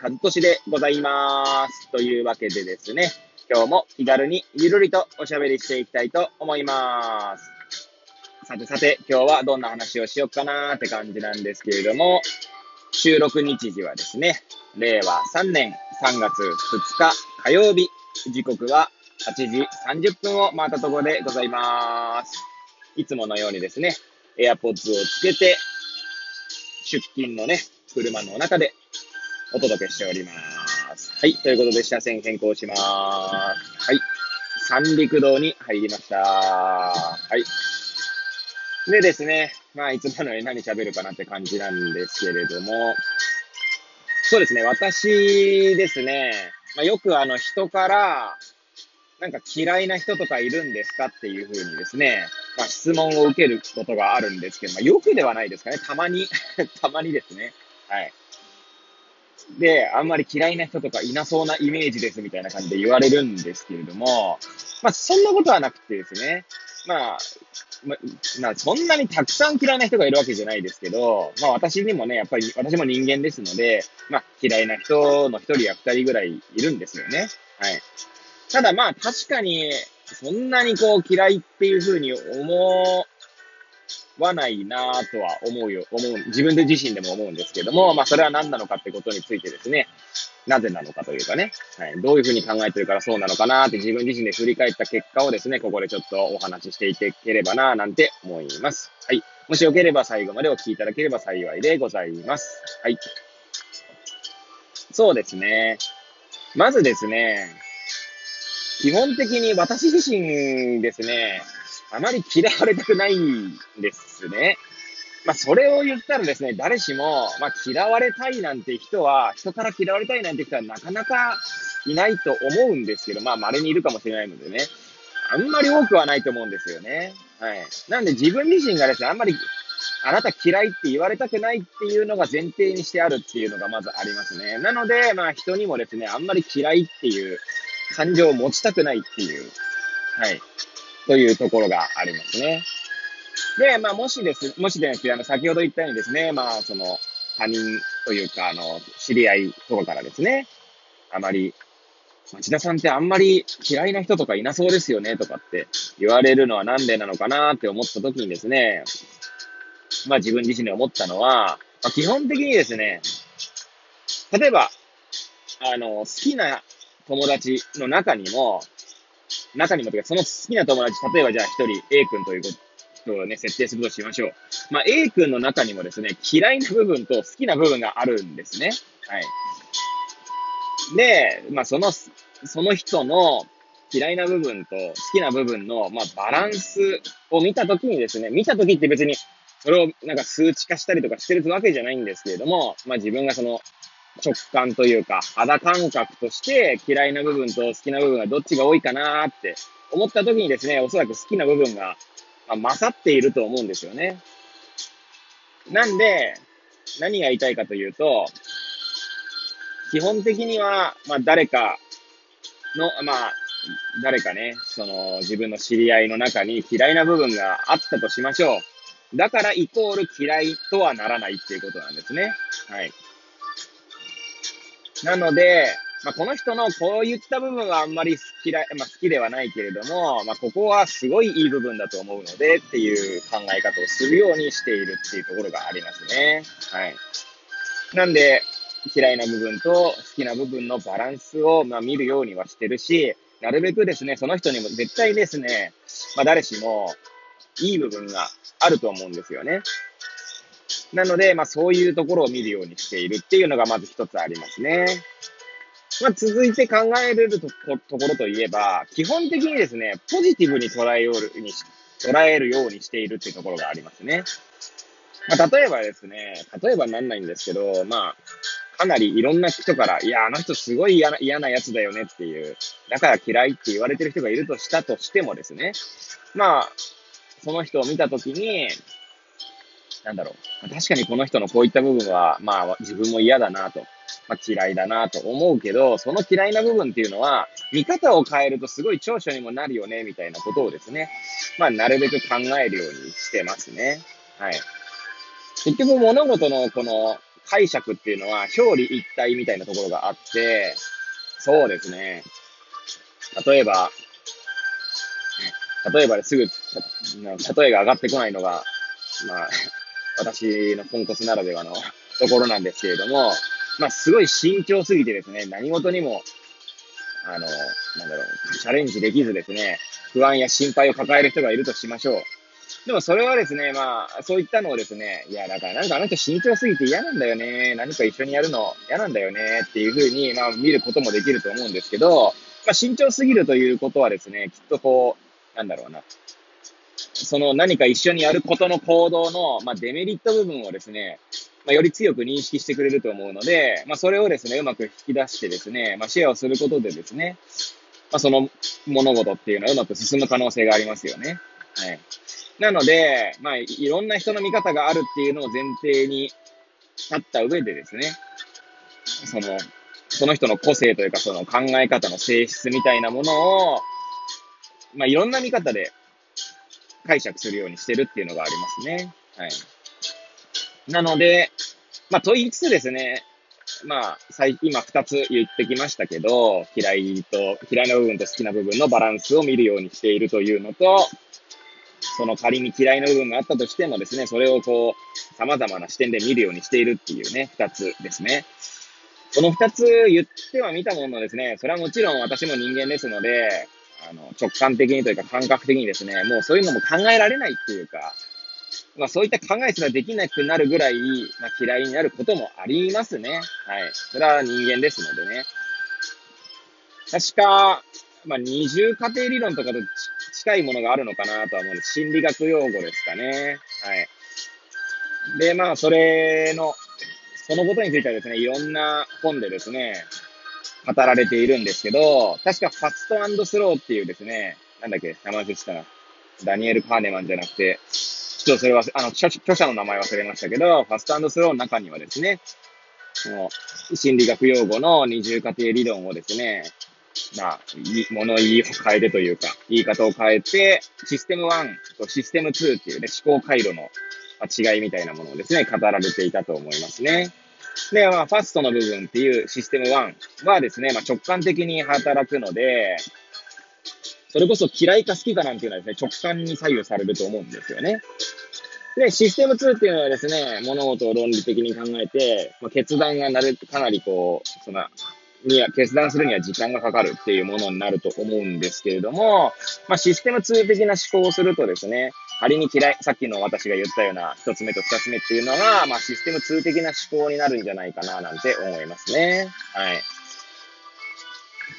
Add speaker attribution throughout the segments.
Speaker 1: 和俊でございます。というわけでですね、今日も気軽にゆるりとおしゃべりしていきたいと思います。さてさて、今日はどんな話をしよっかなーって感じなんですけれども、収録日時はですね、令和3年3月2日火曜日、時刻は8時30分を回ったところでございます。いつものようにですね、AirPods をつけて、出勤のね、車の中でお届けしております。はい。ということで、車線変更します。はい。三陸道に入りました。はい。でですね、まあ、いつものように何喋るかなって感じなんですけれども、そうですね、私ですね、まあ、よくあの人から、なんか嫌いな人とかいるんですかっていうふうにですね、まあ、質問を受けることがあるんですけど、まあ、よくではないですかね。たまに、たまにですね。はい。で、あんまり嫌いな人とかいなそうなイメージですみたいな感じで言われるんですけれども、まあ、そんなことはなくてですね、まあ、ま、まあ、そんなにたくさん嫌いな人がいるわけじゃないですけど、まあ私にもね、やっぱり私も人間ですので、まあ嫌いな人の一人や二人ぐらいいるんですよね。はい。ただまあ確かに、そんなにこう嫌いっていうふうに思わないなぁとは思うよ、思う、自分で自身でも思うんですけども、まあそれは何なのかってことについてですね、なぜなのかというかね、はい、どういうふうに考えてるからそうなのかなって自分自身で振り返った結果をですね、ここでちょっとお話ししていければなぁなんて思います。はい。もしよければ最後までお聞きいただければ幸いでございます。はい。そうですね。まずですね、基本的に私自身ですね、あまり嫌われたくないんですね。まあ、それを言ったらですね、誰しも、まあ、嫌われたいなんて人は、人から嫌われたいなんて人はなかなかいないと思うんですけど、まあ、稀にいるかもしれないのでね、あんまり多くはないと思うんですよね。はい。なんで自分自身がですね、あんまり、あなた嫌いって言われたくないっていうのが前提にしてあるっていうのがまずありますね。なので、まあ、人にもですね、あんまり嫌いっていう感情を持ちたくないっていう、はい。というところがありますね。で、まあ、もしです、もしですね、あの、先ほど言ったようにですね、まあ、その、他人というか、あの、知り合いとかからですね、あまり、町田さんってあんまり嫌いな人とかいなそうですよね、とかって言われるのはなんでなのかなって思った時にですね、まあ自分自身で思ったのは、まあ、基本的にですね、例えば、あの、好きな友達の中にも、中にもというか、その好きな友達、例えばじゃあ一人 A 君という人をね、設定するとしましょう。まあ A 君の中にもですね、嫌いな部分と好きな部分があるんですね。はい。で、まあその、その人の嫌いな部分と好きな部分の、まあ、バランスを見たときにですね、見たときって別に、それをなんか数値化したりとかしてるわけじゃないんですけれども、まあ自分がその直感というか、肌感覚として嫌いな部分と好きな部分がどっちが多いかなって思ったときにですね、おそらく好きな部分が、まあ、勝っていると思うんですよね。なんで、何が言いたいかというと、基本的には、まあ誰かの、まあ、誰かね、その自分の知り合いの中に嫌いな部分があったとしましょう。だからイコール嫌いとはならないっていうことなんですね。はい。なので、まあ、この人のこういった部分はあんまり好き、まあ、好きではないけれども、まあ、ここはすごいいい部分だと思うのでっていう考え方をするようにしているっていうところがありますね。はい。なんで、嫌いな部分と好きな部分のバランスを、ま、見るようにはしてるし、なるべくですね、その人にも絶対ですね、まあ、誰しもいい部分があると思うんですよね。なので、まあ、そういうところを見るようにしているっていうのがまず一つありますね。まあ、続いて考えれるとこところといえば、基本的にですね、ポジティブに捉えように、捉えるようにしているっていうところがありますね。まあ、例えばですね、例えばなんないんですけど、まあ、かなりいろんな人から、いや、あの人すごい嫌な嫌な奴だよねっていう、だから嫌いって言われてる人がいるとしたとしてもですね、まあ、その人を見たときに、なんだろう。確かにこの人のこういった部分は、まあ自分も嫌だなと、まあ嫌いだなと思うけど、その嫌いな部分っていうのは、見方を変えるとすごい長所にもなるよね、みたいなことをですね、まあなるべく考えるようにしてますね。はい。結局物事のこの解釈っていうのは表裏一体みたいなところがあって、そうですね。例えば、例えばですぐ、例えが上がってこないのが、まあ、私のポンコツならではのところなんですけれども、まあ、すごい慎重すぎてですね、何事にも、あの、なんだろう、チャレンジできずですね、不安や心配を抱える人がいるとしましょう。でもそれはですね、まあ、そういったのをですね、いや、だからなんかあの人慎重すぎて嫌なんだよね、何か一緒にやるの嫌なんだよね、っていうふうに、まあ、見ることもできると思うんですけど、まあ、慎重すぎるということはですね、きっとこう、なんだろうな、その何か一緒にやることの行動の、まあ、デメリット部分をですね、まあ、より強く認識してくれると思うので、まあ、それをですね、うまく引き出してですね、まあ、シェアをすることでですね、まあ、その物事っていうのはうまく進む可能性がありますよね。はい。なので、まあ、いろんな人の見方があるっていうのを前提に立った上でですね、その、その人の個性というか、その考え方の性質みたいなものを、まあ、いろんな見方で解釈するようにしてるっていうのがありますね。はい。なので、まあ、と言いつつですね、まあ、今二つ言ってきましたけど、嫌いと、嫌いな部分と好きな部分のバランスを見るようにしているというのと、その仮に嫌いな部分があったとしてもですね、それをこう、様々な視点で見るようにしているっていうね、二つですね。この二つ言ってはみたものですね、それはもちろん私も人間ですので、の、直感的にというか感覚的にですね、もうそういうのも考えられないっていうか、まあそういった考えすらできなくなるぐらい、まあ嫌いになることもありますね。はい。それは人間ですのでね。確か、まあ二重家庭理論とかと近いものがあるのかなとは思う。心理学用語ですかね。はい。で、まあそれの、そのことについてはですね、いろんな本でですね、語られているんですけど、確かファストスローっていうですね、なんだっけ、名前でしたな。ダニエル・カーネマンじゃなくて、ちょっとそれは、あの、著者の名前忘れましたけど、ファストスローの中にはですね、その、心理学用語の二重過程理論をですね、まあ、物言いを変えてというか、言い方を変えて、システム1とシステム2っていうね、思考回路の違いみたいなものをですね、語られていたと思いますね。で、まあ、ファストの部分っていうシステム1はですね、まあ、直感的に働くので、それこそ嫌いか好きかなんていうのはですね、直感に左右されると思うんですよね。で、システム2っていうのはですね、物事を論理的に考えて、まあ、決断がなる、かなりこう、その、には、決断するには時間がかかるっていうものになると思うんですけれども、まあ、システム2的な思考をするとですね、仮に嫌い、さっきの私が言ったような一つ目と二つ目っていうのが、まあ、システム2的な思考になるんじゃないかな、なんて思いますね。はい。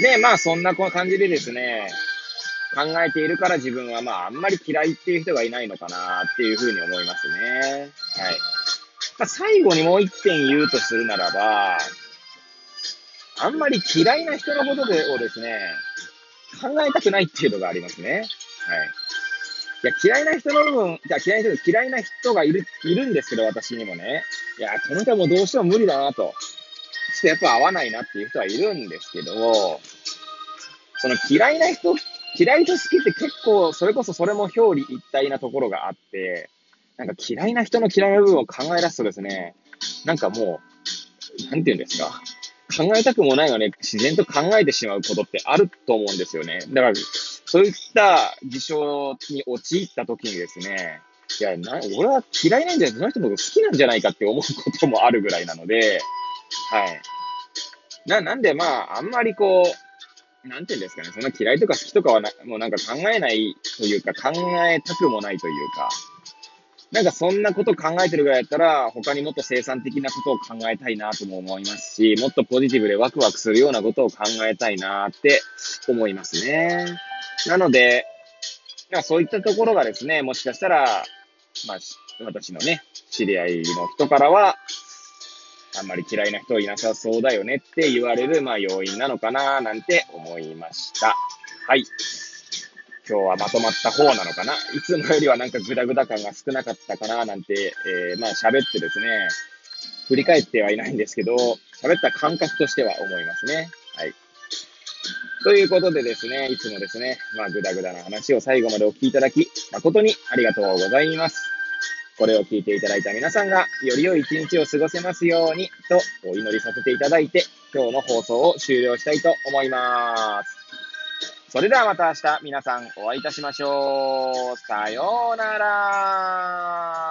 Speaker 1: で、まあ、そんな感じでですね、考えているから自分はまあ、あんまり嫌いっていう人がいないのかなっていうふうに思いますね。はい。まあ、最後にもう一点言うとするならば、あんまり嫌いな人のことでをですね、考えたくないっていうのがありますね。はい。いや、嫌いな人の部分、じゃ嫌いな人、嫌いな人がいる、いるんですけど、私にもね。いや、この人もどうしても無理だなと。ちょっとやっぱ合わないなっていう人はいるんですけど、その嫌いな人、嫌いと好きって結構、それこそそれも表裏一体なところがあって、なんか嫌いな人の嫌いな部分を考え出すとですね、なんかもう、なんて言うんですか。考えたくもないのね、自然と考えてしまうことってあると思うんですよね。だから、そういった事象に陥った時にですね、いや、な、俺は嫌いなんじゃない、その人のこと好きなんじゃないかって思うこともあるぐらいなので、はい。な、なんでまあ、あんまりこう、なんていうんですかね、そんな嫌いとか好きとかはな、もうなんか考えないというか、考えたくもないというか、なんかそんなこと考えてるぐらいだったら、他にもっと生産的なことを考えたいなとも思いますし、もっとポジティブでワクワクするようなことを考えたいなって思いますね。なので、まあ、そういったところがですね、もしかしたら、まあ、私のね、知り合いの人からは、あんまり嫌いな人いなさそうだよねって言われる、まあ、要因なのかな、なんて思いました。はい。今日はまとまった方なのかないつもよりはなんかグダグダ感が少なかったかな、なんて、えー、まあ喋ってですね、振り返ってはいないんですけど、喋った感覚としては思いますね。はい。ということでですね、いつもですね、まあ、ぐだぐだな話を最後までお聞きいただき、誠にありがとうございます。これを聞いていただいた皆さんが、より良い一日を過ごせますように、とお祈りさせていただいて、今日の放送を終了したいと思います。それではまた明日、皆さんお会いいたしましょう。さようなら。